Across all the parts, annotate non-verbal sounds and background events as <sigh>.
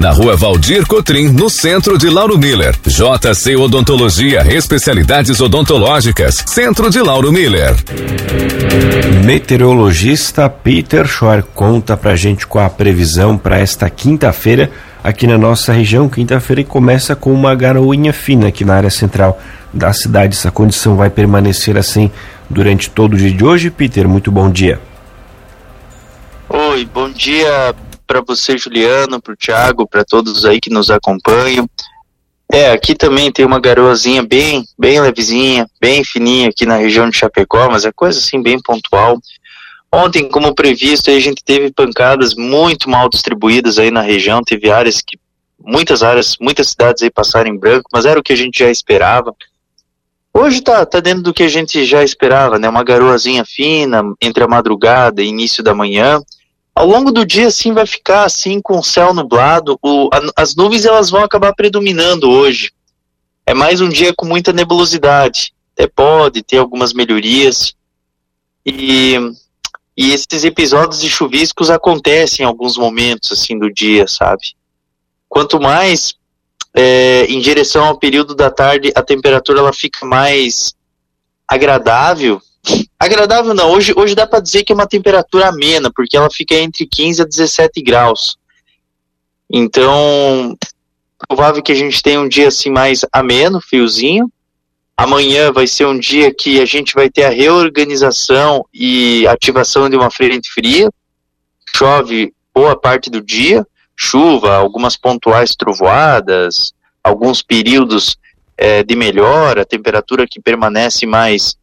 Na rua Valdir Cotrim, no centro de Lauro Miller. JC Odontologia, especialidades odontológicas. Centro de Lauro Miller. Meteorologista Peter Schor conta pra gente qual a previsão para esta quinta-feira aqui na nossa região. Quinta-feira começa com uma garoinha fina aqui na área central da cidade. Essa condição vai permanecer assim durante todo o dia de hoje. Peter, muito bom dia. Oi, bom dia para você, Juliano, para o Thiago, para todos aí que nos acompanham. É, aqui também tem uma garoazinha bem, bem levezinha, bem fininha aqui na região de Chapecó, mas é coisa assim bem pontual. Ontem, como previsto, a gente teve pancadas muito mal distribuídas aí na região, teve áreas que muitas áreas, muitas cidades aí passaram em branco, mas era o que a gente já esperava. Hoje tá, tá dentro do que a gente já esperava, né? Uma garoazinha fina entre a madrugada e início da manhã. Ao longo do dia, assim, vai ficar assim com o céu nublado. O, a, as nuvens elas vão acabar predominando hoje. É mais um dia com muita nebulosidade. Até pode ter algumas melhorias. E, e esses episódios de chuviscos acontecem em alguns momentos assim do dia, sabe? Quanto mais é, em direção ao período da tarde, a temperatura ela fica mais agradável. Agradável não, hoje, hoje dá para dizer que é uma temperatura amena, porque ela fica entre 15 a 17 graus. Então, provável que a gente tenha um dia assim mais ameno, friozinho. Amanhã vai ser um dia que a gente vai ter a reorganização e ativação de uma frente fria. Chove boa parte do dia chuva, algumas pontuais trovoadas, alguns períodos é, de melhora, temperatura que permanece mais,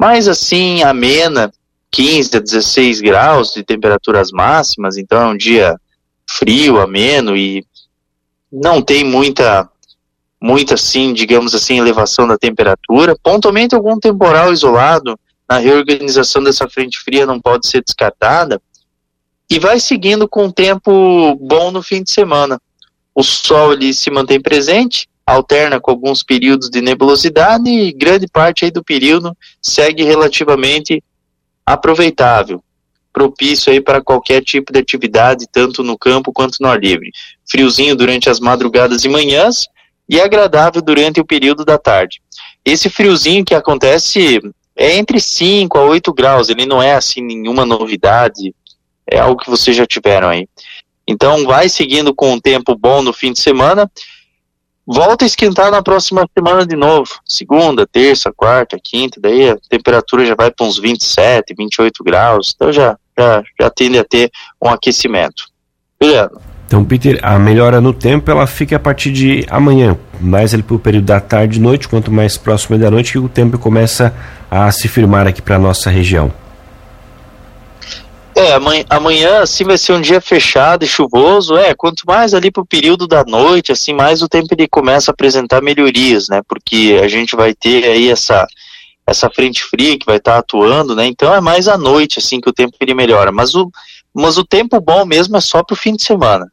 mais assim, amena, 15 a 16 graus de temperaturas máximas, então é um dia frio, ameno e não tem muita, muita assim, digamos assim, elevação da temperatura. Pontualmente algum temporal isolado na reorganização dessa frente fria não pode ser descartada, e vai seguindo com um tempo bom no fim de semana. O sol ele se mantém presente, alterna com alguns períodos de nebulosidade e grande parte aí do período segue relativamente aproveitável, propício aí para qualquer tipo de atividade, tanto no campo quanto no ar livre. Friozinho durante as madrugadas e manhãs e agradável durante o período da tarde. Esse friozinho que acontece é entre 5 a 8 graus, ele não é assim nenhuma novidade, é algo que vocês já tiveram aí. Então, vai seguindo com um tempo bom no fim de semana. Volta a esquentar na próxima semana de novo. Segunda, terça, quarta, quinta. Daí a temperatura já vai para uns 27, 28 graus. Então já, já, já tende a ter um aquecimento. Juliano. Então, Peter, a melhora no tempo ela fica a partir de amanhã, mais ali para o período da tarde e noite, quanto mais próximo da noite que o tempo começa a se firmar aqui para a nossa região. É, amanhã, amanhã assim vai ser um dia fechado e chuvoso. É, quanto mais ali pro período da noite, assim, mais o tempo ele começa a apresentar melhorias, né? Porque a gente vai ter aí essa essa frente fria que vai estar tá atuando, né? Então é mais à noite assim que o tempo ele melhora. Mas o mas o tempo bom mesmo é só pro fim de semana.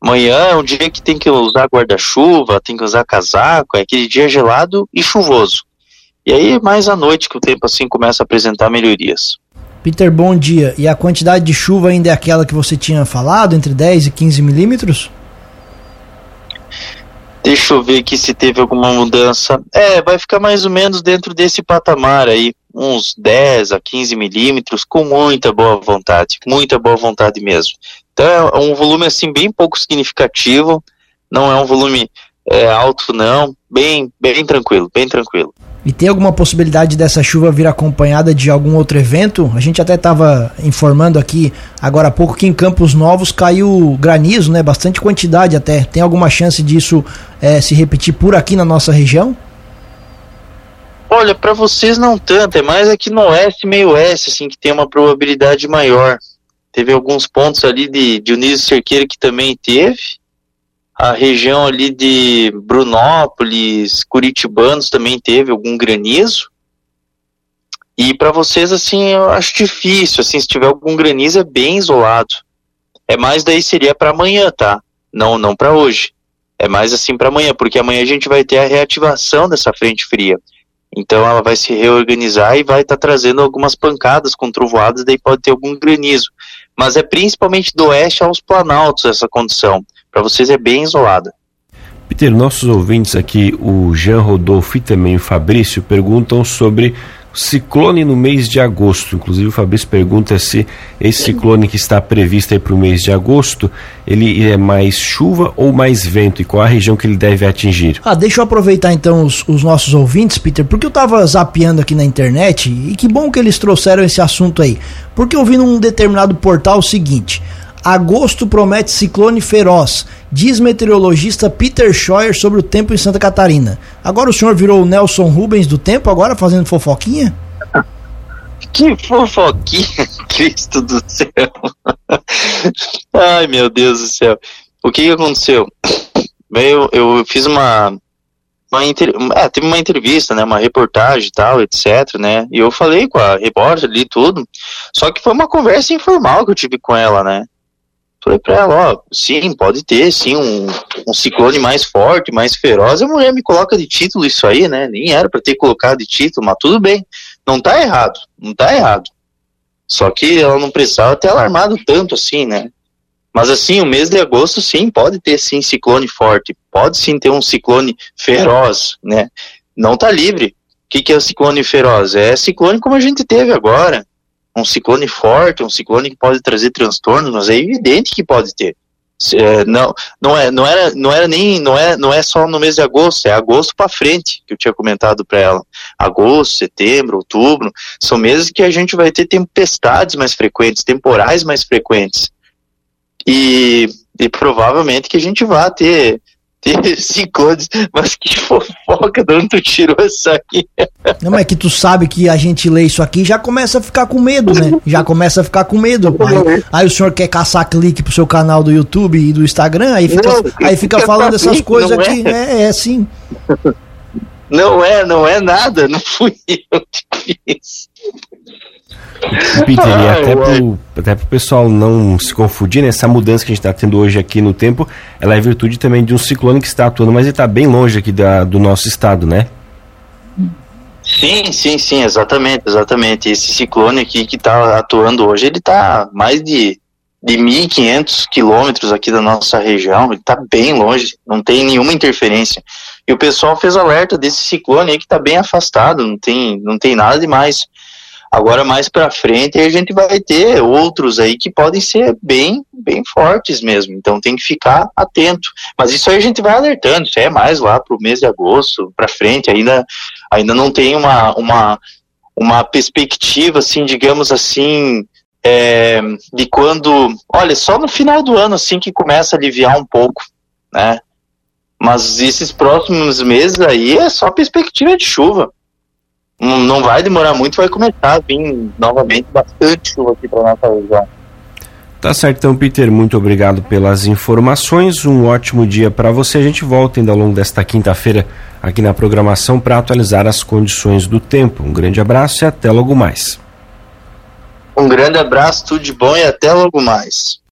Amanhã é um dia que tem que usar guarda-chuva, tem que usar casaco, é aquele dia gelado e chuvoso. E aí mais à noite que o tempo assim começa a apresentar melhorias. Peter, bom dia. E a quantidade de chuva ainda é aquela que você tinha falado, entre 10 e 15 milímetros? Deixa eu ver aqui se teve alguma mudança. É, vai ficar mais ou menos dentro desse patamar aí, uns 10 a 15 milímetros, com muita boa vontade, muita boa vontade mesmo. Então é um volume assim bem pouco significativo, não é um volume é, alto não, bem, bem tranquilo, bem tranquilo. E tem alguma possibilidade dessa chuva vir acompanhada de algum outro evento? A gente até estava informando aqui agora há pouco que em Campos Novos caiu granizo, né? Bastante quantidade até. Tem alguma chance disso é, se repetir por aqui na nossa região? Olha, para vocês não tanto, é mais aqui no oeste, meio oeste, assim, que tem uma probabilidade maior. Teve alguns pontos ali de Dionísio Cerqueira que também teve, a região ali de Brunópolis, Curitibanos também teve algum granizo. E para vocês, assim, eu acho difícil, assim, se tiver algum granizo é bem isolado. É mais daí seria para amanhã, tá? Não, não para hoje. É mais assim para amanhã, porque amanhã a gente vai ter a reativação dessa frente fria. Então ela vai se reorganizar e vai estar tá trazendo algumas pancadas com trovoadas, daí pode ter algum granizo. Mas é principalmente do oeste aos planaltos essa condição. Para vocês é bem isolada. Peter, nossos ouvintes aqui, o Jean Rodolfo e também o Fabrício, perguntam sobre ciclone no mês de agosto. Inclusive o Fabrício pergunta se esse ciclone que está previsto para o mês de agosto, ele é mais chuva ou mais vento e qual a região que ele deve atingir? Ah, deixa eu aproveitar então os, os nossos ouvintes, Peter, porque eu estava zapeando aqui na internet e que bom que eles trouxeram esse assunto aí. Porque eu vi num determinado portal o seguinte: Agosto promete ciclone feroz, diz meteorologista Peter Scheuer sobre o tempo em Santa Catarina. Agora o senhor virou o Nelson Rubens do tempo, agora fazendo fofoquinha? <laughs> Que fofoquinha, <laughs> Cristo do céu. <laughs> Ai, meu Deus do céu. O que, que aconteceu? <coughs> Eu, eu fiz uma, uma é, teve uma entrevista, né, uma reportagem e tal, etc, né, e eu falei com a repórter ali tudo, só que foi uma conversa informal que eu tive com ela, né, Falei pra ela, ó, sim, pode ter, sim, um, um ciclone mais forte, mais feroz. A mulher me coloca de título isso aí, né? Nem era para ter colocado de título, mas tudo bem. Não tá errado, não tá errado. Só que ela não precisava ter alarmado tanto assim, né? Mas assim, o mês de agosto, sim, pode ter sim ciclone forte, pode sim ter um ciclone feroz, né? Não tá livre. O que, que é o ciclone feroz? É ciclone como a gente teve agora, um ciclone forte, um ciclone que pode trazer transtornos, mas é evidente que pode ter. É, não, não, é, não, era, não era nem, não é, não é só no mês de agosto, é agosto para frente que eu tinha comentado para ela. Agosto, setembro, outubro, são meses que a gente vai ter tempestades mais frequentes, temporais mais frequentes. E, e provavelmente que a gente vai ter ter ciclones, mas que fofoca, de onde tu tirou isso aqui? Não, mas é que tu sabe que a gente lê isso aqui já começa a ficar com medo, né? Já começa a ficar com medo. Aí, aí o senhor quer caçar clique pro seu canal do YouTube e do Instagram, aí fica, não, aí fica falando essas coisas aqui. É. é, é assim. Não é, não é nada, não fui <laughs> eu que fiz. Peter, e até pro, até pro pessoal não se confundir, né, essa mudança que a gente está tendo hoje aqui no tempo, ela é virtude também de um ciclone que está atuando, mas ele está bem longe aqui da, do nosso estado, né? Sim, sim, sim, exatamente, exatamente. Esse ciclone aqui que está atuando hoje, ele está mais de, de 1.500 quilômetros aqui da nossa região, ele está bem longe, não tem nenhuma interferência. E o pessoal fez alerta desse ciclone aí que está bem afastado, não tem, não tem nada demais. Agora mais para frente a gente vai ter outros aí que podem ser bem, bem fortes mesmo. Então tem que ficar atento. Mas isso aí a gente vai alertando. Isso é mais lá para o mês de agosto, para frente. Ainda, ainda não tem uma, uma, uma perspectiva, assim, digamos assim, é, de quando, olha, só no final do ano assim que começa a aliviar um pouco, né? Mas esses próximos meses aí é só perspectiva de chuva não vai demorar muito, vai começar a vir novamente bastante chuva aqui para nossa região. Tá certo, então, Peter, muito obrigado pelas informações. Um ótimo dia para você. A gente volta ainda ao longo desta quinta-feira aqui na programação para atualizar as condições do tempo. Um grande abraço e até logo mais. Um grande abraço, tudo de bom e até logo mais.